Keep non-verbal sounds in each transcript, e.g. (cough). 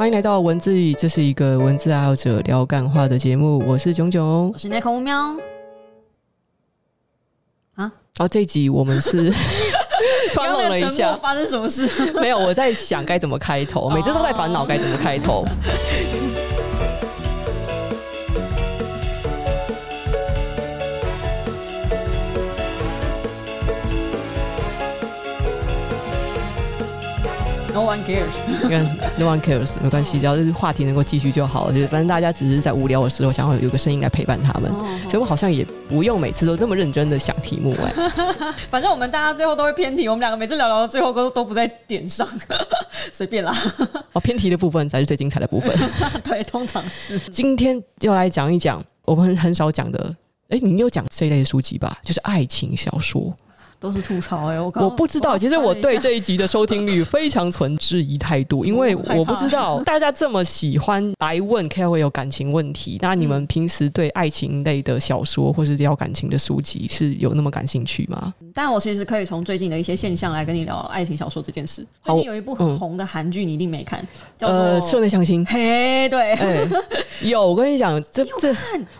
欢迎来到文字语，这是一个文字爱好者聊感话的节目。我是囧囧，我是奈空乌喵。啊，哦，这一集我们是突然愣了一下，发生什么事？(laughs) 没有，我在想该怎么开头，每次都在烦恼该怎么开头。No one cares，(laughs) 你看，No one cares，没关系，只要是话题能够继续就好了。就是反正大家只是在无聊的时候，想要有个声音来陪伴他们，所以我好像也不用每次都那么认真的想题目哎。(laughs) 反正我们大家最后都会偏题，我们两个每次聊聊到最后都都不在点上，随便啦。哦，偏题的部分才是最精彩的部分。(laughs) 对，通常是。今天要来讲一讲我们很少讲的，哎，你有讲这一类的书籍吧？就是爱情小说。都是吐槽哎、欸，我我不知道，其实我对这一集的收听率非常存质疑态度，(laughs) 因为我不知道大家这么喜欢来问 KOL 有感情问题，那你们平时对爱情类的小说或是聊感情的书籍是有那么感兴趣吗？但我其实可以从最近的一些现象来跟你聊爱情小说这件事。最近有一部很红的韩剧，你一定没看，嗯、叫做《社内相亲》。嘿，对，欸、(laughs) 有我跟你讲，这这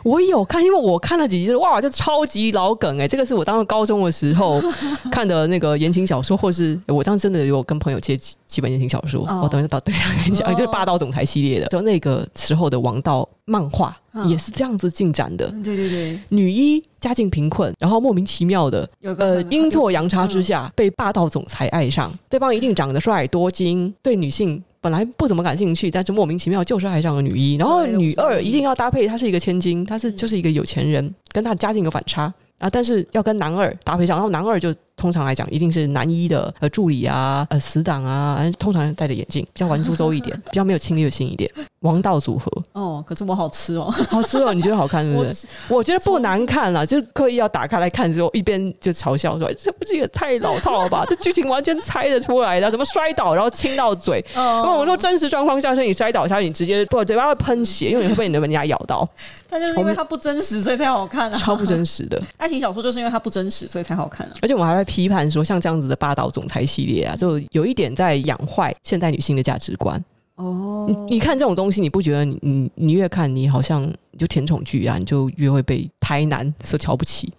我有看，因为我看了几集，哇，就超级老梗哎、欸，这个是我当时高中的时候。(laughs) 看的那个言情小说，或是我当时真的有跟朋友借几几本言情小说，我、oh. 等一下到对跟你讲，就是霸道总裁系列的，就那个时候的王道漫画也是这样子进展的。对对对，女一家境贫困，然后莫名其妙的有个阴错阳差之下被霸道总裁爱上，对方一定长得帅多金，对女性本来不怎么感兴趣，但是莫名其妙就是爱上了女一，然后女二一定要搭配，她是一个千金，她是就是一个有钱人，跟她家境有反差。然后！但是要跟男二搭配上，然后男二就通常来讲一定是男一的呃助理啊，呃死党啊，通常戴着眼镜，比较玩苏州一点，(laughs) 比较没有侵略性一点。王道组合哦，可是我好吃哦，好吃哦，你觉得好看是不是？我，我觉得不难看啦，就是刻意要打开来看之后，一边就嘲笑说：“这不是也太老套了吧？这剧情完全猜得出来的，怎么摔倒然后亲到嘴？(laughs) 因为、哦、我说真实状况下是你摔倒下去，你直接不嘴巴会喷血，因为你会被你的门牙咬到。但就是因为它不真实，所以才好看啊！超不真实的 (laughs) 爱情小说就是因为它不真实，所以才好看啊！而且我们还会批判说，像这样子的霸道总裁系列啊，就有一点在养坏现代女性的价值观。哦，你你看这种东西，你不觉得你你你越看你好像就甜宠剧啊，你就越会被台男所瞧不起？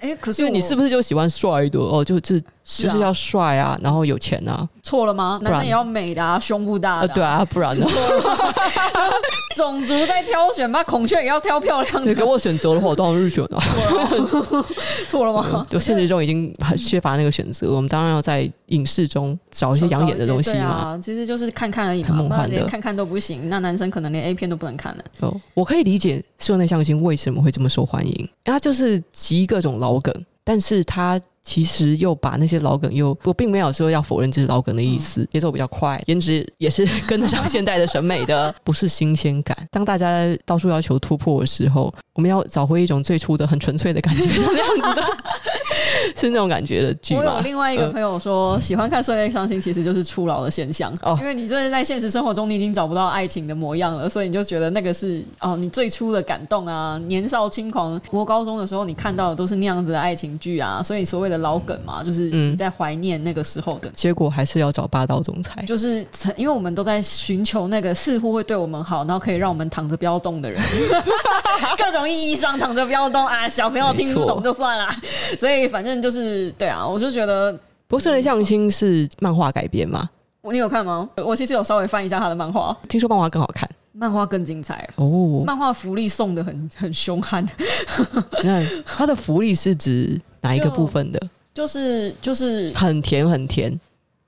哎、欸，可是你是不是就喜欢帅的哦？就就。是啊、就是要帅啊，然后有钱啊，错了吗？男生也要美的啊，胸部大的、啊呃。对啊，不然呢？(laughs) 种族在挑选嘛，孔雀也要挑漂亮的。对，给我选择的话，我当然是选啊。错了吗？就现实中已经很缺乏那个选择，我们当然要在影视中找一些养眼的东西嘛。啊、其实就是看看而已嘛，梦幻的看看都不行。那男生可能连 A 片都不能看了。哦，我可以理解社内相亲为什么会这么受欢迎，因为它就是集各种老梗，但是它。其实又把那些老梗又，我并没有说要否认这是老梗的意思，节奏比较快，颜值也是跟得上现代的审美的，不是新鲜感。当大家到处要求突破的时候，我们要找回一种最初的很纯粹的感觉，是这样子的。(laughs) 是那种感觉的剧。我有另外一个朋友说，呃、喜欢看社内伤心其实就是初老的现象，哦、因为你真的在现实生活中你已经找不到爱情的模样了，所以你就觉得那个是哦，你最初的感动啊，年少轻狂，国高中的时候你看到的都是那样子的爱情剧啊，所以所谓的老梗嘛，就是你在怀念那个时候的、嗯。结果还是要找霸道总裁，就是因为我们都在寻求那个似乎会对我们好，然后可以让我们躺着不要动的人，(laughs) 各种意义上躺着不要动啊，小朋友听不懂就算了，所以反正。就是对啊，我就觉得，不是社内相亲是漫画改编吗？你有看吗？我其实有稍微翻一下他的漫画，听说漫画更好看，漫画更精彩哦。漫画福利送的很很凶悍。你看他的福利是指哪一个部分的？就，就是就是很甜很甜，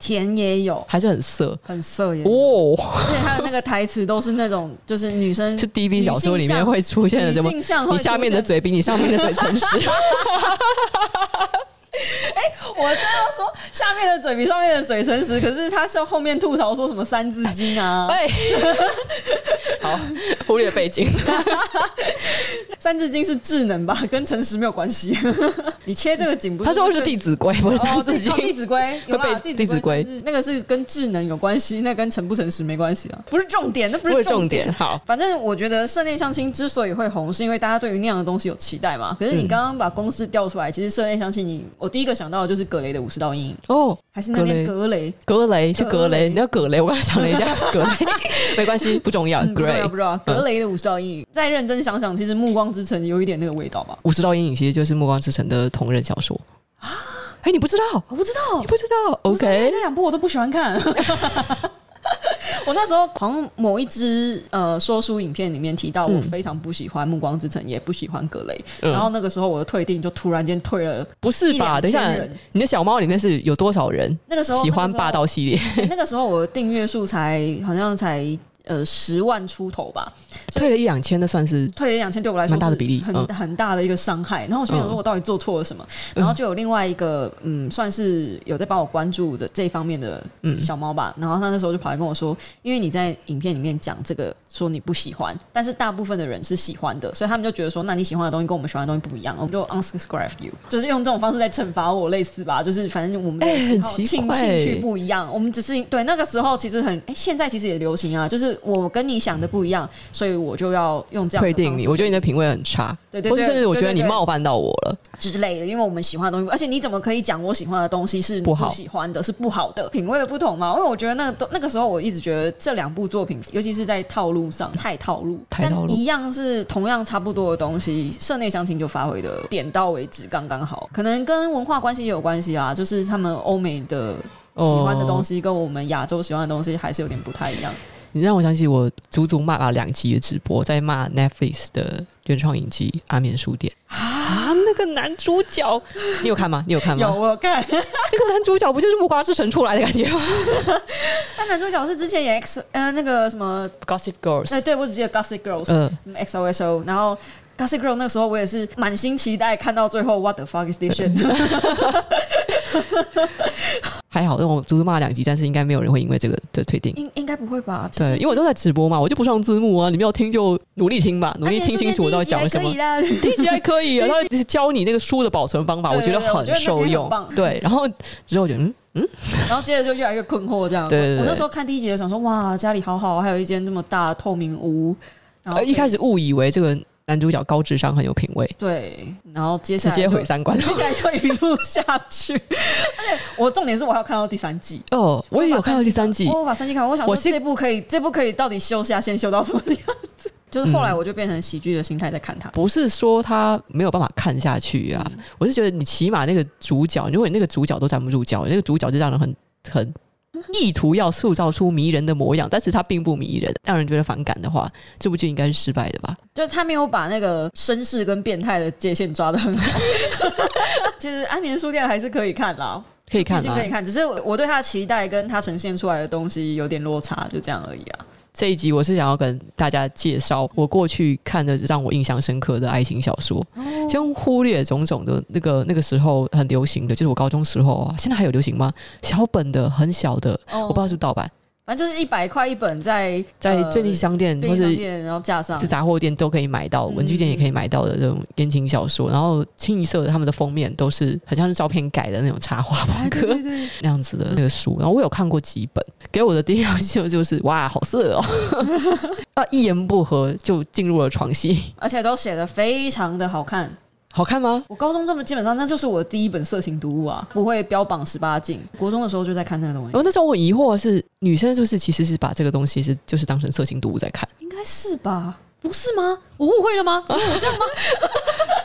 甜也有，还是很色，很色也有哦。而且他的那个台词都是那种，就是女生 (laughs) 是 DV 小说里面会出现的什么？你下面的嘴比你上面的嘴诚实。(laughs) 哎、欸，我真要说下面的嘴比上面的嘴诚实，可是他是后面吐槽说什么三字经啊？对，(laughs) 好，忽略背景。三字经是智能吧，跟诚实没有关系。(laughs) 你切这个景不是？他说是《弟子规》，不是三字经。哦，《弟子规》有吧？《弟子规》那个是跟智能有关系，那跟诚不诚实没关系啊，不是重点，那不是重点。好，反正我觉得社内相亲之所以会红，是因为大家对于那样的东西有期待嘛。可是你刚刚把公式调出来，其实社内相亲，你我第一个想到的就是葛雷的五十道阴影哦，还是那边格雷？格雷是格雷，你要格雷？我刚才想了一下，(laughs) 格雷没关系，不重要。格雷、嗯，不知道。格雷的五十道阴影，再认真想想，其实《暮光之城》有一点那个味道吧。五十道阴影其实就是《暮光之城》的同人小说啊。哎，你不知道？我不知道，你不知道？OK，那两部我都不喜欢看。(laughs) (laughs) 我那时候好像某一支呃说书影片里面提到，我非常不喜欢《暮光之城》，也不喜欢格雷。然后那个时候我的退订就突然间退了，不是吧？等一下，你的小猫里面是有多少人？那个时候喜欢霸道系列，(laughs) 那个时候我的订阅数才好像才。呃，十万出头吧，退了一两千，那算是退了一两千，对我来说蛮大的比例，很很大的一个伤害。然后我心里想说，我到底做错了什么？然后就有另外一个，嗯，算是有在帮我关注的这方面的小猫吧。然后他那时候就跑来跟我说，因为你在影片里面讲这个，说你不喜欢，但是大部分的人是喜欢的，所以他们就觉得说，那你喜欢的东西跟我们喜欢的东西不一样，我们就 unsubscribe you，就是用这种方式在惩罚我，类似吧？就是反正我们的兴兴趣不一样，我们只是对那个时候其实很哎，现在其实也流行啊，就是。我跟你想的不一样，所以我就要用这样退定你。我觉得你的品味很差，对对，对，或是甚至我觉得你冒犯到我了之类的。因为我们喜欢的东西，而且你怎么可以讲我喜欢的东西是不喜欢的，是不好的品味的不同嘛？因为我觉得那个那个时候我一直觉得这两部作品，尤其是在套路上太套路，太套路，一样是同样差不多的东西，社内相亲就发挥的点到为止，刚刚好。可能跟文化关系也有关系啊，就是他们欧美的喜欢的东西跟我们亚洲喜欢的东西还是有点不太一样。你让我想起我足足骂了两集的直播，在骂 Netflix 的原创影集《阿眠书店》啊，那个男主角，你有看吗？你有看吗？有，我有看。那个男主角不就是《木瓜之城》出来的感觉吗？(laughs) 那男主角是之前演 X 呃那个什么 Gossip Girls，哎，对，我只记得 Gossip Girls，嗯，什么 X O S O？然后 Gossip Girl 那个时候我也是满心期待，看到最后 What the fuck is this shit？(laughs) 还好，让我足足骂两集，但是应该没有人会因为这个的退订。应应该不会吧？对，因为我都在直播嘛，我就不上字幕啊。你们要听就努力听吧，努力听清楚我到底讲了什么。第一集还可以，然后教你那个书的保存方法，我觉得很受用。对，然后之后就嗯嗯，然后接着就越来越困惑这样。对，我那时候看第一集就想说，哇，家里好好，还有一间这么大的透明屋。然后一开始误以为这个。男主角高智商，很有品味，对，然后接下来直接毁三观，接下来就一路下去。而且我重点是我还要看到第三季哦，我也有看到第三季，我把三季看完，我想说这部可以，这部可以到底修下线修到什么样子？(laughs) 就是后来我就变成喜剧的心态在看他，不是说他没有办法看下去啊，我是觉得你起码那个主角，如果你那个主角都站不住脚，那个主角就让人很很。(laughs) 意图要塑造出迷人的模样，但是他并不迷人，让人觉得反感的话，这部剧应该是失败的吧？就是他没有把那个绅士跟变态的界限抓得很好。(laughs) 其实《安眠书店》还是可以看啦，可以看，可以看，只是我对他的期待跟他呈现出来的东西有点落差，就这样而已啊。这一集我是想要跟大家介绍我过去看的让我印象深刻的爱情小说，先忽略种种的那个那个时候很流行的，就是我高中时候啊，现在还有流行吗？小本的很小的，我不知道是盗版。反正就是一百块一本在，在在便利商店或者然后架上，是杂货店都可以买到，文具店也可以买到的这种言情小说。然后清一色的他们的封面都是很像是照片改的那种插画风格，(laughs) 那样子的那个书。然后我有看过几本，给我的第一印象就是哇，好色哦！(laughs) 啊，一言不合就进入了床戏，而且都写的非常的好看。好看吗？我高中这么基本上，那就是我的第一本色情读物啊，不会标榜十八禁。国中的时候就在看那个东西。哦那时候我疑惑是女生是不是其实是把这个东西是就是当成色情读物在看？应该是吧？不是吗？我误会了吗？只有我这样吗？(laughs)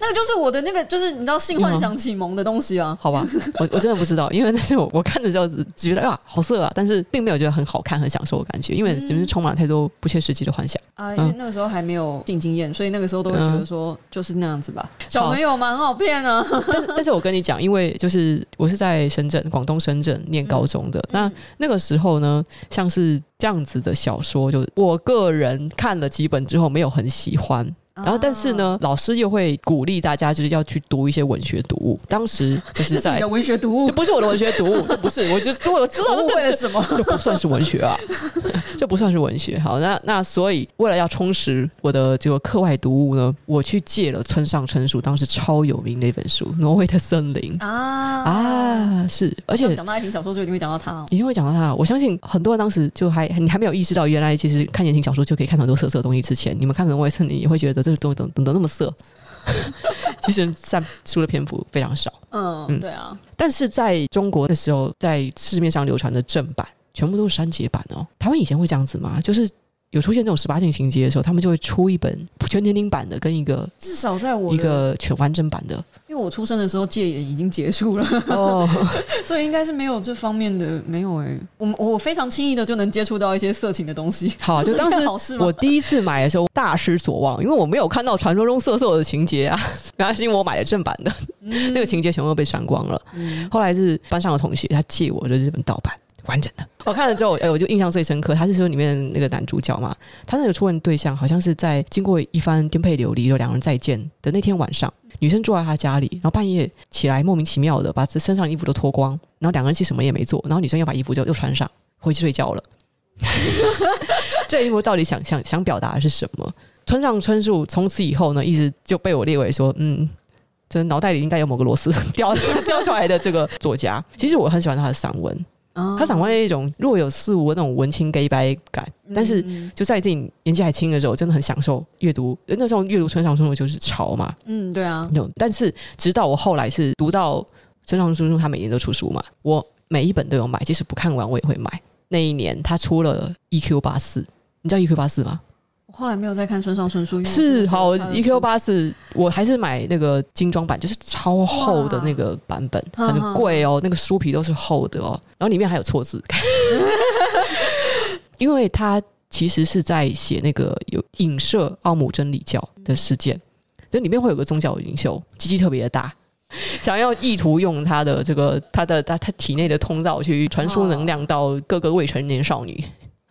那个就是我的那个，就是你知道性幻想启蒙的东西啊？好吧，我我真的不知道，因为那是我我看的时候只觉得啊好色啊，但是并没有觉得很好看、很享受的感觉，因为就是充满了太多不切实际的幻想啊。因为那个时候还没有性经验，所以那个时候都会觉得说就是那样子吧。小朋友嘛，很好骗啊。但是但是我跟你讲，因为就是我是在深圳，广东深圳念高中的，那那个时候呢，像是这样子的小说，就我个人看了几本之后没有很喜欢。然后但是呢，老师又会鼓励大家就是要去读一些文学读物。当时就是在文学读物，这不是我的文学读物，(laughs) 这不是，我就我知道为了什么，这不算是文学啊，这不算是文学。(laughs) 好，那那所以为了要充实我的这个课外读物呢，我去借了村上春树当时超有名的一本书《挪威的森林》啊啊，是，而且讲到爱情小说就一定会讲到他，一定会讲到他。我相信很多人当时就还你还没有意识到，原来其实看言情小说就可以看很多色色的东西。之前你们看《挪威森林》也会觉得这个东西怎么怎么那么色，(laughs) 其实占出的篇幅非常少。嗯，嗯对啊。但是在中国的时候，在市面上流传的正版全部都是删节版哦。台湾以前会这样子吗？就是。有出现这种十八禁情节的时候，他们就会出一本全年龄版的，跟一个至少在我一个全完整版的。因为我出生的时候戒严已经结束了哦，(laughs) 所以应该是没有这方面的没有哎、欸。我我非常轻易的就能接触到一些色情的东西。好，就当时我第一次买的时候大失所望，因为我没有看到传说中色色的情节啊。(laughs) 原来是因为我买的正版的，嗯、那个情节全部都被删光了。嗯、后来是班上的同学他借我的日本盗版。完整的，我看了之后，哎，我就印象最深刻。他是说里面那个男主角嘛，他那个初恋对象好像是在经过一番颠沛流离的两人再见的那天晚上，女生住在他家里，然后半夜起来莫名其妙的把这身上衣服都脱光，然后两个人其实什么也没做，然后女生又把衣服就又穿上回去睡觉了。(laughs) 这一幕到底想想想表达的是什么？村上春树从此以后呢，一直就被我列为说，嗯，这脑袋里应该有某个螺丝 (laughs) 掉掉出来的这个作家。其实我很喜欢他的散文。他想外一种若有似无的那种文青 gay 白感，但是就在自己年纪还轻的时候，真的很享受阅读。那时候阅读村上春树就是潮嘛，嗯，对啊。但是直到我后来是读到村上春树，他每年都出书嘛，我每一本都有买，即使不看完我也会买。那一年他出了 EQ 八四，你知道 EQ 八四吗？后来没有再看村上春树，是好 EQ 八四，我还是买那个精装版，就是超厚的那个版本，很贵哦，那个书皮都是厚的哦，然后里面还有错字，(laughs) 因为他其实是在写那个有影射奥姆真理教的事件，这里面会有个宗教领袖，鸡鸡特别的大，想要意图用他的这个他的他他体内的通道去传输能量到各个未成年少女。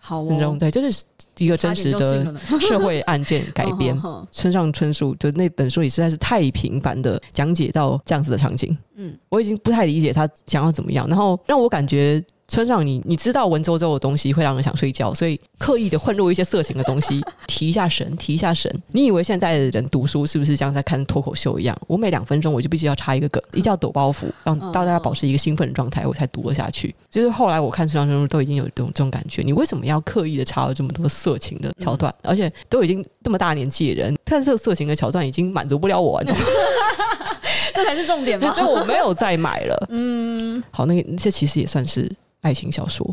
好哦，对，就是一个真实的 (laughs) 社会案件改 (laughs) 编。村上春树就那本书里实在是太频繁的讲解到这样子的场景，嗯，我已经不太理解他想要怎么样，然后让我感觉。村上，你你知道文绉绉的东西会让人想睡觉，所以刻意的混入一些色情的东西，提一下神，提一下神。你以为现在的人读书是不是像在看脱口秀一样？我每两分钟我就必须要插一个梗，一定要抖包袱，让大家保持一个兴奋的状态，我才读得下去。就是后来我看村上春树都已经有这种这种感觉，你为什么要刻意的插了这么多色情的桥段？而且都已经这么大年纪的人，看这色情的桥段已经满足不了我，(laughs) 这才是重点嘛。(laughs) 所以我没有再买了。嗯，好，那个那些其实也算是。爱情小说，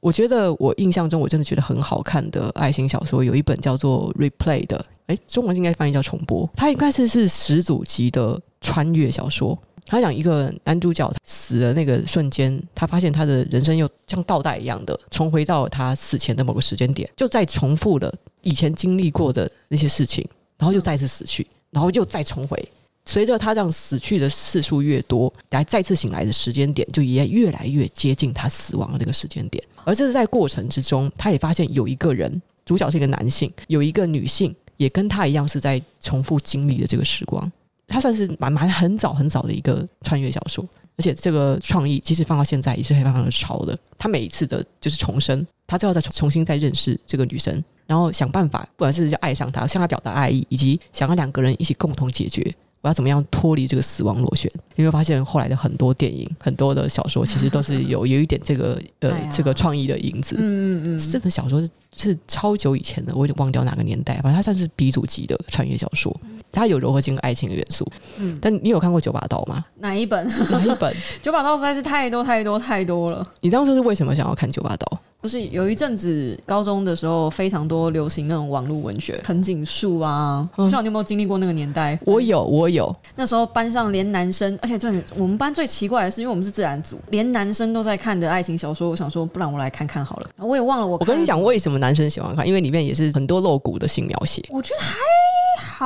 我觉得我印象中我真的觉得很好看的爱情小说有一本叫做《Replay》的，诶，中文应该翻译叫重播。它应该是是始祖级的穿越小说。他讲一个男主角死的那个瞬间，他发现他的人生又像倒带一样的重回到他死前的某个时间点，就再重复了以前经历过的那些事情，然后又再次死去，然后又再重回。随着他这样死去的次数越多，来再次醒来的时间点就也越来越接近他死亡的那个时间点。而这是在过程之中，他也发现有一个人，主角是一个男性，有一个女性也跟他一样是在重复经历的这个时光。他算是蛮蛮很早很早的一个穿越小说，而且这个创意即使放到现在也是非常的潮的。他每一次的就是重生，他最后再重新再认识这个女生，然后想办法，不管是要爱上她，向她表达爱意，以及想要两个人一起共同解决。我要怎么样脱离这个死亡螺旋？你会发现后来的很多电影、很多的小说，其实都是有有一点这个呃、哎、这个创意的影子。嗯嗯嗯，这本小说是是超久以前的，我有点忘掉哪个年代，反正它算是鼻祖级的穿越小说。它有柔和性爱情的元素。嗯，但你有看过《九把刀》吗？哪一本？哪一本？(laughs)《九把刀》实在是太多太多太多了。你当时是为什么想要看《九把刀》？不是有一阵子高中的时候，非常多流行那种网络文学，藤井树啊，不知道你有没有经历过那个年代？我有，我有。那时候班上连男生，而且最我们班最奇怪的是，因为我们是自然组，连男生都在看的爱情小说。我想说，不然我来看看好了。我也忘了我。我跟你讲，为什么男生喜欢看？因为里面也是很多露骨的性描写。我觉得还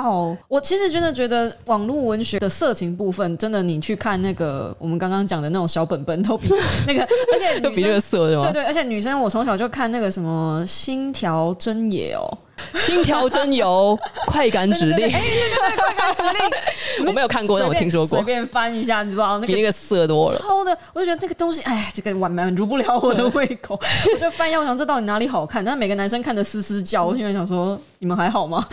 好。我其实真的觉得网络文学的色情部分，真的你去看那个我们刚刚讲的那种小本本，都比 (laughs) 那个，而且都比那个色对吗？对对，而且女生。我从小就看那个什么《星条真野》哦，心跳真油快感指令，哎，对对对，快感指令，(laughs) 我没有看过，但我听说过。随便翻一下，你知道那个比那个色多了。超的，我就觉得那个东西，哎，这个满满足不了我的胃口。(laughs) 我就翻一下，我想这到底哪里好看？但每个男生看的嘶嘶叫，我现在想说，你们还好吗？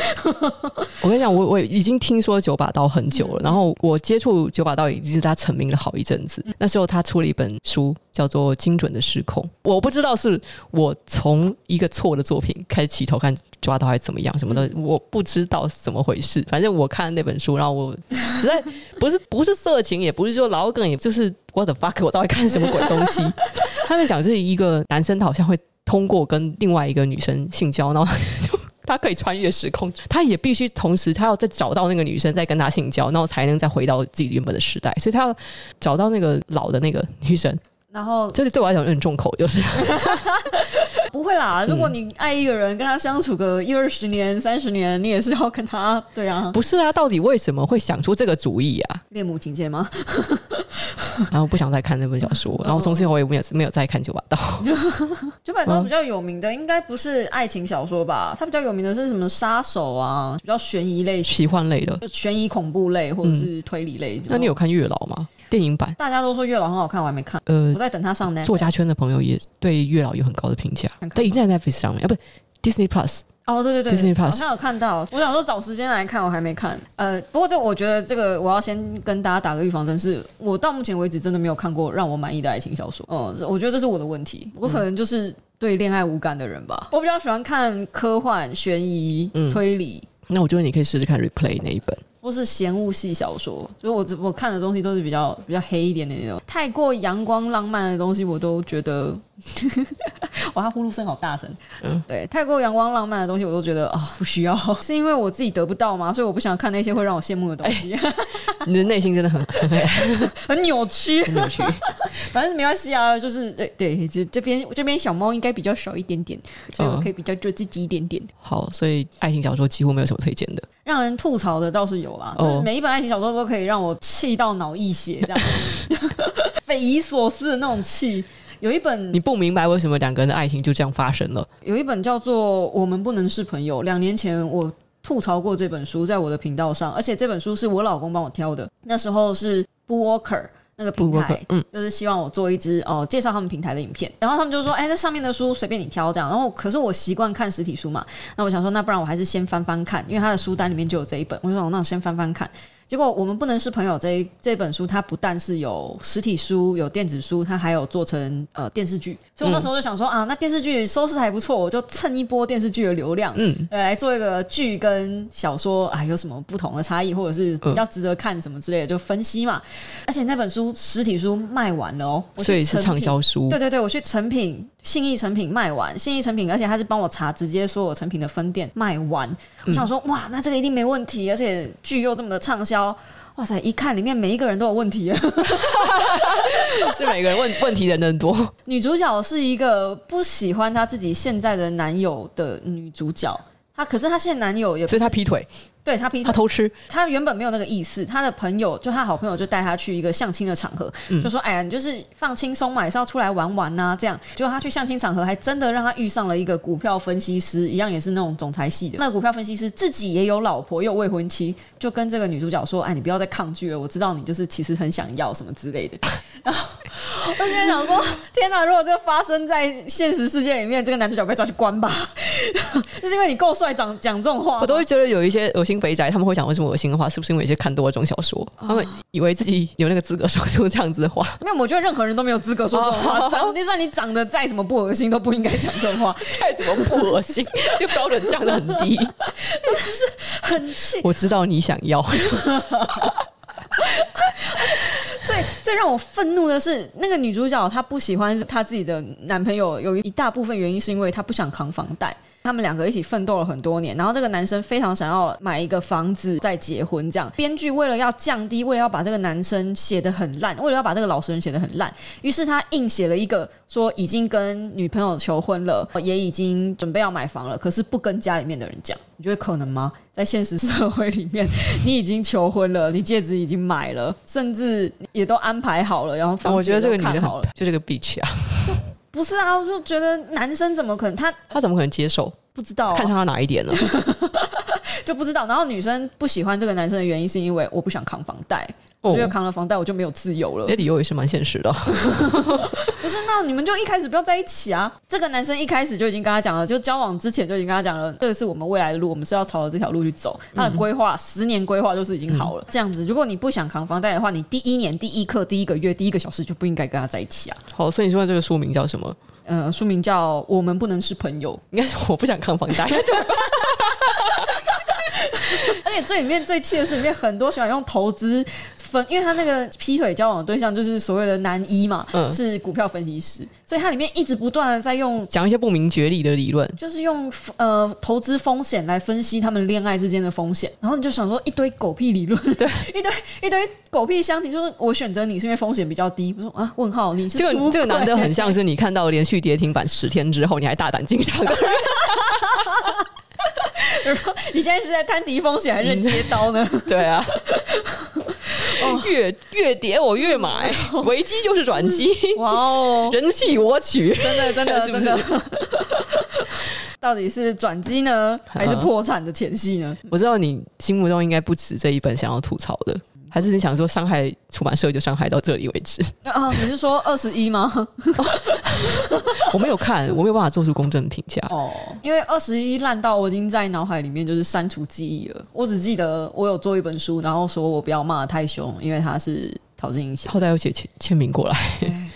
(laughs) 我跟你讲，我我已经听说九把刀很久了，然后我接触九把刀已经是他成名了好一阵子。那时候他出了一本书，叫做《精准的失控》。我不知道是我从一个错的作品开始起头看九把刀还是怎么样什么的，我不知道是怎么回事。反正我看那本书，然后我实在不是不是色情，也不是说老梗，也就是 what the fuck，我到底看什么鬼东西？(laughs) 他们讲是一个男生，他好像会通过跟另外一个女生性交，然后 (laughs) 就他可以穿越时空，他也必须同时他要再找到那个女生，再跟他性交，然后才能再回到自己原本的时代。所以他要找到那个老的那个女生。然后，这个对我来讲有点重口，就是 (laughs) 不会啦。如果你爱一个人，跟他相处个一二十年、三十年，你也是要跟他 (laughs) 对啊。不是啊，到底为什么会想出这个主意啊？恋母情结吗？(laughs) 然后不想再看那本小说，然后从此以后我也没有没有再看九把刀。(laughs) 九把刀比较有名的应该不是爱情小说吧？它比较有名的是什么杀手啊？比较悬疑类、奇幻类的，悬疑恐怖类或者是推理类。那你有看月老吗？电影版，大家都说月老很好看，我还没看。呃，我在等他上 Netflix。作家圈的朋友也对月老有很高的评价，但已经在 Netflix 上面啊，不，Disney Plus。哦，对对对，Disney Plus。好像有看到，我想说找时间来看，我还没看。呃，不过这我觉得这个我要先跟大家打个预防针，是我到目前为止真的没有看过让我满意的爱情小说。哦、呃，我觉得这是我的问题，我可能就是对恋爱无感的人吧。嗯、我比较喜欢看科幻、悬疑、推理。那我觉得你可以试试看《Replay》那一本。或是嫌恶系小说，所以我我看的东西都是比较比较黑一点的那种，太过阳光浪漫的东西我都觉得，(laughs) 哇，他呼噜声好大声，嗯，对，太过阳光浪漫的东西我都觉得啊、哦、不需要，(laughs) 是因为我自己得不到吗？所以我不想看那些会让我羡慕的东西。欸、(laughs) 你的内心真的很 (laughs) 很扭曲，(laughs) 很扭曲，反正没关系啊，就是对对，这这边这边小猫应该比较少一点点，所以我可以比较做自己一点点。好，所以爱情小说几乎没有什么推荐的。让人吐槽的倒是有啦，就是每一本爱情小说都可以让我气到脑溢血，这样 (laughs) 匪夷所思的那种气。有一本你不明白为什么两个人的爱情就这样发生了。有一本叫做《我们不能是朋友》，两年前我吐槽过这本书，在我的频道上，而且这本书是我老公帮我挑的，那时候是 BookWalker。那个平台，嗯，就是希望我做一支哦介绍他们平台的影片，然后他们就说，哎，这上面的书随便你挑这样，然后可是我习惯看实体书嘛，那我想说，那不然我还是先翻翻看，因为他的书单里面就有这一本，我就说，那我先翻翻看。结果我们不能是朋友这。这这本书它不但是有实体书、有电子书，它还有做成呃电视剧。所以我那时候就想说、嗯、啊，那电视剧收视还不错，我就蹭一波电视剧的流量，嗯，来做一个剧跟小说啊有什么不同的差异，或者是比较值得看什么之类的，就分析嘛。而且那本书实体书卖完了哦，所以是畅销书。对对对，我去成品、信义成品卖完，信义成品，而且他是帮我查直接说我成品的分店卖完。我想说哇，那这个一定没问题，而且剧又这么的畅销。哇塞！一看里面每一个人都有问题啊，(laughs) 就每个人问 (laughs) 问题人的多。女主角是一个不喜欢她自己现在的男友的女主角，她可是她现在男友也，所以她劈腿。对他劈，他偷吃。他原本没有那个意思。他的朋友就他好朋友就带他去一个相亲的场合，嗯、就说：“哎呀，你就是放轻松嘛，也是要出来玩玩呐、啊。”这样，结果他去相亲场合，还真的让他遇上了一个股票分析师，一样也是那种总裁系的。那个股票分析师自己也有老婆，又有未婚妻，就跟这个女主角说：“哎，你不要再抗拒了，我知道你就是其实很想要什么之类的。(laughs) ”然后我就在想说：“天哪！如果这个发生在现实世界里面，这个男主角被抓去关吧？(laughs) 就是因为你够帅，讲讲这种话，我都会觉得有一些恶心肥宅，他们会讲为什么恶心的话，是不是因为一些看多了这种小说，他们以为自己有那个资格说出这样子的话？没有，我觉得任何人都没有资格说这种话。(laughs) 就算你长得再怎么不恶心，都不应该讲这种话。(laughs) 再怎么不恶心，就标准降的很低，(laughs) 真的是很气。我知道你想要。最最让我愤怒的是，那个女主角她不喜欢她自己的男朋友，有一大部分原因是因为她不想扛房贷。他们两个一起奋斗了很多年，然后这个男生非常想要买一个房子再结婚，这样编剧为了要降低，为了要把这个男生写得很烂，为了要把这个老实人写得很烂，于是他硬写了一个说已经跟女朋友求婚了，也已经准备要买房了，可是不跟家里面的人讲。你觉得可能吗？在现实社会里面，(laughs) 你已经求婚了，你戒指已经买了，甚至也都安排好了，然后我觉得这个看好了，就这个 bitch 啊。不是啊，我就觉得男生怎么可能他他怎么可能接受？不知道、啊、看上他哪一点了，(laughs) 就不知道。然后女生不喜欢这个男生的原因是因为我不想扛房贷。我觉得扛了房贷，我就没有自由了。那理由也是蛮现实的。(laughs) 不是，那你们就一开始不要在一起啊！这个男生一开始就已经跟他讲了，就交往之前就已经跟他讲了，这个是我们未来的路，我们是要朝着这条路去走。他的规划，十年规划就是已经好了。这样子，如果你不想扛房贷的话，你第一年、第一课、第一个月、第一个小时就不应该跟他在一起啊。好，所以你说这个书名叫什么？呃，书名叫《我们不能是朋友》，应该是我不想扛房贷。(laughs) (laughs) 而且这里面最气的是，里面很多喜欢用投资分，因为他那个劈腿交往的对象就是所谓的男一嘛，嗯，是股票分析师，所以他里面一直不断的在用讲一些不明觉厉的理论，就是用呃投资风险来分析他们恋爱之间的风险，然后你就想说一堆狗屁理论，对，(laughs) 一堆一堆狗屁相提，就是我选择你是因为风险比较低，我说啊问号，你是这个这个男的很像是你看到连续跌停板十天之后你还大胆进场的人。(laughs) (laughs) 你现在是在摊低风险还是接刀呢？嗯、(laughs) 对啊，(laughs) 越越跌我越买，危机就是转机。哇哦，人气我取，真的真的是不是？到底是转机呢，还是破产的前戏呢？我知道你心目中应该不止这一本想要吐槽的。还是你想说伤害出版社就伤害到这里为止？啊，你是说二十一吗？(laughs) 我没有看，我没有办法做出公正评价。哦，因为二十一烂到我已经在脑海里面就是删除记忆了。我只记得我有做一本书，然后说我不要骂的太凶，因为他是。陶晶莹写，后代又写签签名过来。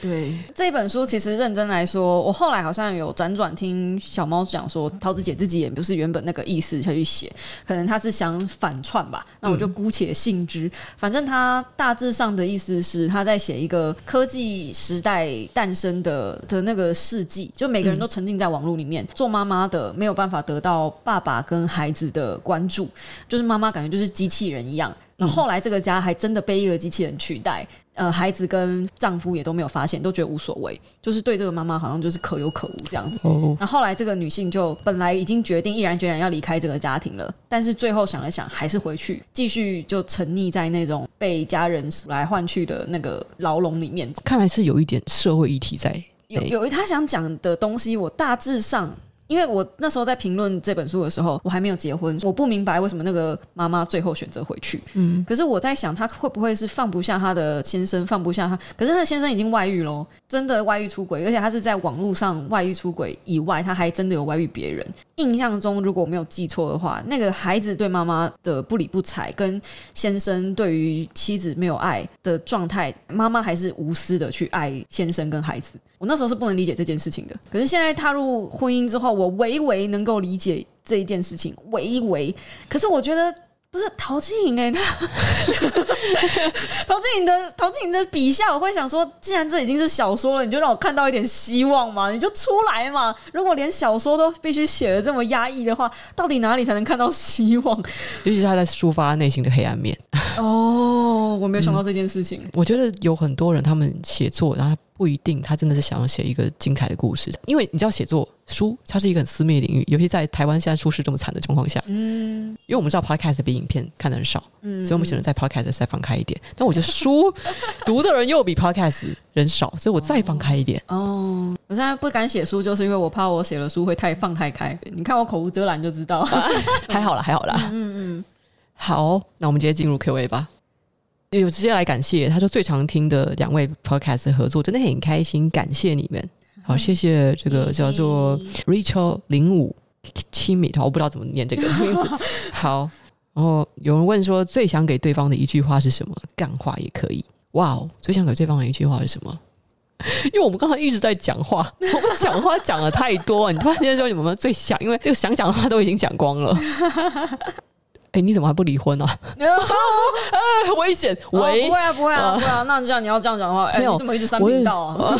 对，这本书其实认真来说，我后来好像有辗转听小猫讲说，桃子姐自己也不是原本那个意思下去写，可能她是想反串吧。那我就姑且信之。嗯、反正她大致上的意思是，她在写一个科技时代诞生的的那个世纪，就每个人都沉浸在网络里面，嗯、做妈妈的没有办法得到爸爸跟孩子的关注，就是妈妈感觉就是机器人一样。那后来这个家还真的被一个机器人取代，呃，孩子跟丈夫也都没有发现，都觉得无所谓，就是对这个妈妈好像就是可有可无这样子。那后来这个女性就本来已经决定毅然决然要离开这个家庭了，但是最后想了想，还是回去继续就沉溺在那种被家人来换去的那个牢笼里面。看来是有一点社会议题在，有有他想讲的东西，我大致上。因为我那时候在评论这本书的时候，我还没有结婚，我不明白为什么那个妈妈最后选择回去。嗯，可是我在想，她会不会是放不下她的先生，放不下她？可是她的先生已经外遇喽，真的外遇出轨，而且他是在网络上外遇出轨以外，他还真的有外遇别人。印象中，如果没有记错的话，那个孩子对妈妈的不理不睬，跟先生对于妻子没有爱的状态，妈妈还是无私的去爱先生跟孩子。我那时候是不能理解这件事情的，可是现在踏入婚姻之后，我微微能够理解这一件事情，微微。可是我觉得。不是陶晶莹哎，他 (laughs) 陶晶莹的陶晶莹的笔下，我会想说，既然这已经是小说了，你就让我看到一点希望嘛，你就出来嘛。如果连小说都必须写的这么压抑的话，到底哪里才能看到希望？尤其是他在抒发内心的黑暗面。(laughs) 哦，我没有想到这件事情。嗯，我觉得有很多人他们写作，然后。不一定，他真的是想要写一个精彩的故事，因为你知道，写作书它是一个很私密的领域，尤其在台湾现在书市这么惨的情况下，嗯，因为我们知道 podcast 比影片看的人少，嗯，所以我们选择在 podcast 再放开一点。但我觉得书读的人又比 podcast 人少，所以我再放开一点。哦，哦，我现在不敢写书，就是因为我怕我写了书会太放太开。你看我口无遮拦就知道，啊、(laughs) 还好啦，还好啦。嗯嗯，好，那我们直接进入 Q&A 吧。有直接来感谢，他说最常听的两位 podcast 合作，真的很开心，感谢你们。好，谢谢这个叫做 Rachel 零五七米，我不知道怎么念这个名字。(laughs) 好，然后有人问说，最想给对方的一句话是什么？干话也可以。哇哦，最想给对方的一句话是什么？(laughs) 因为我们刚才一直在讲话，我们讲话讲了太多，你突然间说你们最想，因为这个想讲的话都已经讲光了。哎，你怎么还不离婚呢？啊？呃，(laughs) 危险！喂，不会啊，不会啊，不会啊。那这样你要这样讲的话，哎，你怎么一直删频道啊？(laughs)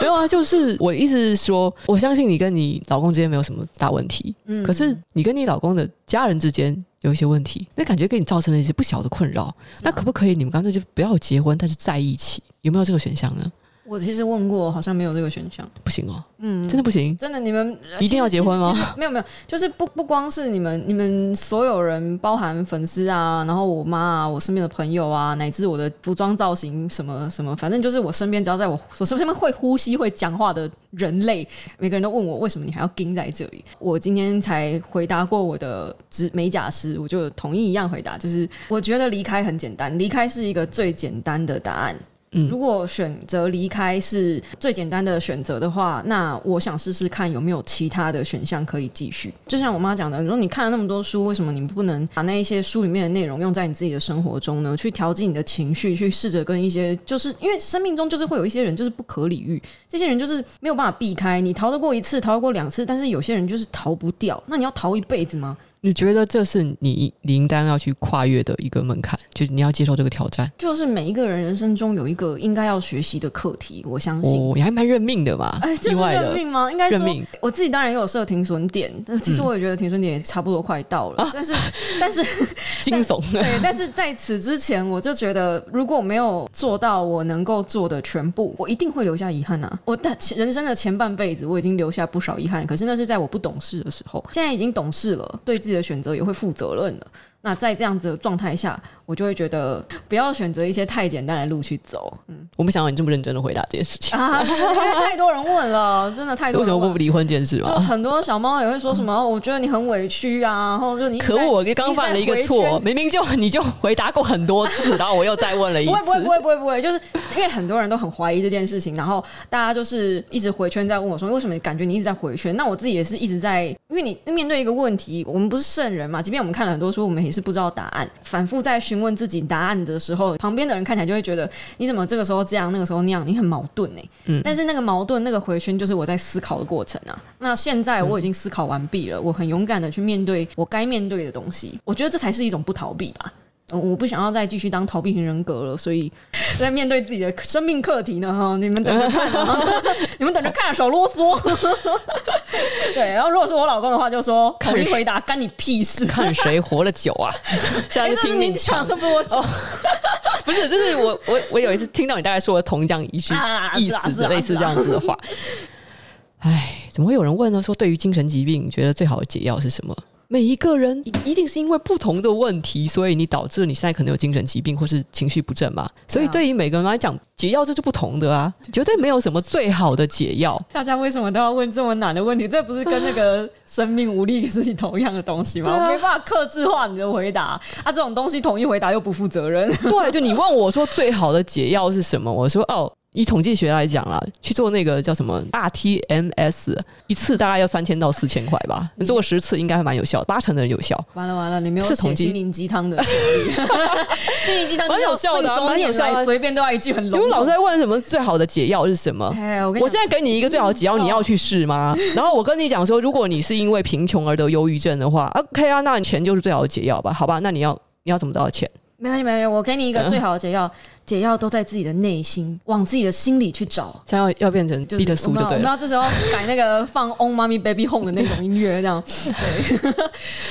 没有啊，就是我意思是说，我相信你跟你老公之间没有什么大问题。嗯，可是你跟你老公的家人之间有一些问题，那感觉给你造成了一些不小的困扰。那可不可以你们干脆就不要结婚，但是在一起？有没有这个选项呢？我其实问过，好像没有这个选项，不行哦。嗯，真的不行，真的，你们一定要结婚吗？没有没有，就是不不光是你们，你们所有人，包含粉丝啊，然后我妈啊，我身边的朋友啊，乃至我的服装造型什么什么，反正就是我身边只要在我我身边会呼吸会讲话的人类，每个人都问我为什么你还要盯在这里。我今天才回答过我的指美甲师，我就同意一样回答，就是我觉得离开很简单，离开是一个最简单的答案。如果选择离开是最简单的选择的话，那我想试试看有没有其他的选项可以继续。就像我妈讲的，如果你看了那么多书，为什么你不能把那一些书里面的内容用在你自己的生活中呢？去调剂你的情绪，去试着跟一些，就是因为生命中就是会有一些人就是不可理喻，这些人就是没有办法避开。你逃得过一次，逃得过两次，但是有些人就是逃不掉。那你要逃一辈子吗？你觉得这是你应当要去跨越的一个门槛，就是你要接受这个挑战。就是每一个人人生中有一个应该要学习的课题，我相信。哦，你还蛮认命的嘛？哎，这是认命吗？应该说，我自己当然也有设停损点，但其实我也觉得停损点也差不多快到了。嗯、(laughs) 但是，但是 (laughs) 惊悚。对，但是在此之前，我就觉得，如果没有做到我能够做的全部，我一定会留下遗憾啊！我的人生的前半辈子，我已经留下不少遗憾，可是那是在我不懂事的时候，现在已经懂事了，对自己的选择也会负责任的。那在这样子的状态下，我就会觉得不要选择一些太简单的路去走。嗯，我没想到你这么认真的回答这件事情啊！(laughs) 因为太多人问了，真的太多。为什么不离婚这件事吗？就很多小猫也会说什么、嗯，我觉得你很委屈啊，然后就你可恶，我刚犯了一个错，明明就你就回答过很多次，然后我又再问了一次。不会不会不会不会，就是因为很多人都很怀疑这件事情，然后大家就是一直回圈在问我说，为什么你感觉你一直在回圈？那我自己也是一直在，因为你面对一个问题，我们不是圣人嘛，即便我们看了很多书，我们也是不知道答案。反复在询问自己答案的时候，旁边的人看起来就会觉得你怎么这个时候这样，那个时候那样，你很矛盾呢。嗯，但是那个矛盾，那个回圈，就是我在思考的过程啊。那现在我已经思考完毕了，我很勇敢的去面对我该面对的东西。我觉得这才是一种不逃避吧。嗯，我不想要再继续当逃避型人格了，所以在面对自己的生命课题呢，哈，你们等着看，(laughs) 你们等着看，少啰嗦。(laughs) 对，然后如果是我老公的话，就说统一回答，干你屁事，看谁活得久啊！(laughs) 现在是听你讲这么久，不是，就是我我我有一次听到你大概说了同样一句意思的类似这样子的话。哎，怎么会有人问呢？说对于精神疾病，觉得最好的解药是什么？每一个人一定是因为不同的问题，所以你导致你现在可能有精神疾病或是情绪不正嘛？所以对于每个人来讲，解药这是不同的啊，(laughs) 绝对没有什么最好的解药。大家为什么都要问这么难的问题？这不是跟那个 (laughs) 生命无力是同样的东西吗？我没办法克制化你的回答啊，这种东西统一回答又不负责任。对，就你问我说最好的解药是什么？我说哦。以统计学来讲啦，去做那个叫什么 RTMS，一次大概要三千到四千块吧。你做个十次应该还蛮有效，八成的人有效。完了完了，你没有写心灵鸡汤的，(laughs) 心灵鸡汤蛮有效的，蛮有效的。随便都要一句很笼统。你们老是在问什么最好的解药是什么？我，我现在给你一个最好的解药，你要去试吗？然后我跟你讲说，如果你是因为贫穷而得忧郁症的话，OK 啊，那你钱就是最好的解药吧？好吧，那你要你要怎么得到钱？没关系，没关系，我给你一个最好的解药，嗯、解药都在自己的内心，往自己的心里去找。想要要变成彼得苏就对了。我们要这时候改那个放《On Mommy Baby Home》的那种音乐，这样。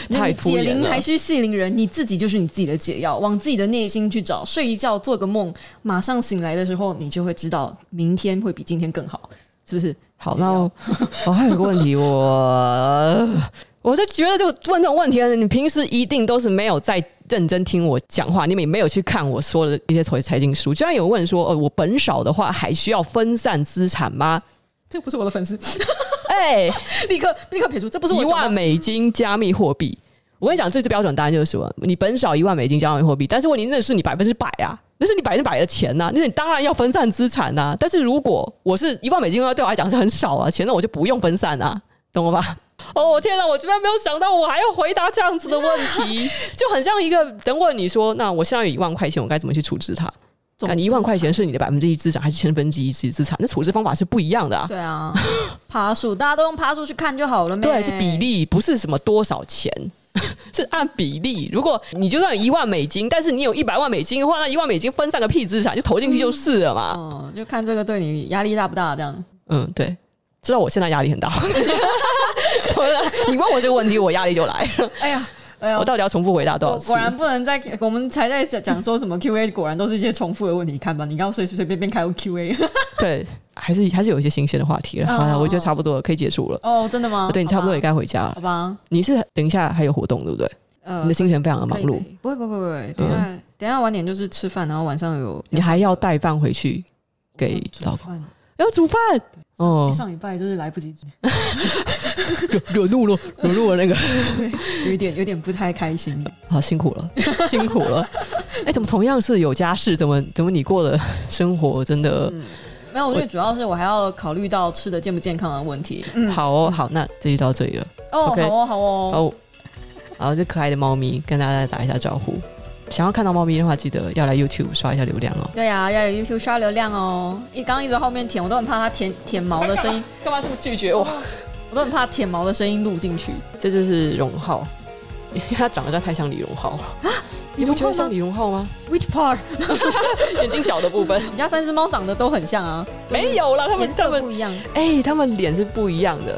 对，(laughs) 太敷。解铃还须系铃人，你自己就是你自己的解药，往自己的内心去找。睡一觉，做个梦，马上醒来的时候，你就会知道明天会比今天更好，是不是？好，那我，(laughs) 我还有个问题，我 (laughs) 我就觉得就问这种问题的人，你平时一定都是没有在。认真听我讲话，你们也没有去看我说的一些财财经书。居然有问说，呃，我本少的话还需要分散资产吗？这不是我的粉丝，哎、欸，(laughs) 立刻立刻撇除，这不是我一万美金加密货币。我跟你讲，这个标准答案就是什么？你本少一万美金加密货币，但是问题那是你百分之百啊，那是你百分之百的钱呐、啊，那你当然要分散资产呐、啊。但是如果我是一万美金的话，对我来讲是很少啊，钱那我就不用分散啊，懂了吧？哦，我天哪！我居然没有想到，我还要回答这样子的问题，(laughs) 就很像一个等会你说，那我现在有一万块钱，我该怎么去处置它？看你一万块钱是你的百分之一资产，还是千分之一资资产？那处置方法是不一样的啊。对啊，爬树大家都用爬树去看就好了。对，是比例，不是什么多少钱，(laughs) 是按比例。如果你就算有一万美金，但是你有一百万美金的话，那一万美金分散个屁资产，就投进去就是了嘛。嗯，就看这个对你压力大不大，这样。嗯，对。知道我现在压力很大，(laughs) (laughs) 你问我这个问题，我压力就来了。哎呀，哎呀，我到底要重复回答多少次？果然不能再，我们才在讲说什么 (laughs) Q A，果然都是一些重复的问题。看吧，你刚刚随随便便开个 Q A，对，还是还是有一些新鲜的话题了。好了，我觉得差不多了，可以结束了。哦，真的吗？对，你差不多也该回家了。好吧，你是等一下还有活动对不对？呃，你的行程非常的忙碌。不会不会不会，等下等下晚点就是吃饭，然后晚上有你还要带饭回去给老公，要煮饭。哦，上礼拜就是来不及煮，(laughs) 惹惹怒了，惹怒了那个，(laughs) 有点有点不太开心。(laughs) 好辛苦了，辛苦了。哎，怎么同样是有家室，怎么怎么你过的生活真的？没有，我觉得主要是我还要考虑到吃的健不健康的问题。嗯，好哦，好，那这就到这里了。哦，好哦，好哦，好。然后这可爱的猫咪跟大家打一下招呼。想要看到猫咪的话，记得要来 YouTube 刷一下流量哦。对呀、啊，要来 YouTube 刷流量哦。一刚刚一直后面舔，我都很怕它舔舔毛的声音。(laughs) 干嘛这么拒绝我？我都很怕舔毛的声音录进去。这就是荣浩，因为他长得太像李荣浩了。(laughs) 你不觉得像李荣浩吗？Which part？(laughs) 眼睛小的部分。你家三只猫长得都很像啊？没有啦，他们颜色不一样。哎、欸，他们脸是不一样的。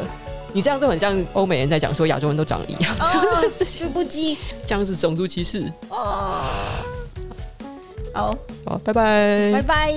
你这样就很像欧美人在讲说亚洲人都长得一样，这样子对不起，这样是种族歧视。哦，好，好，拜拜，拜拜。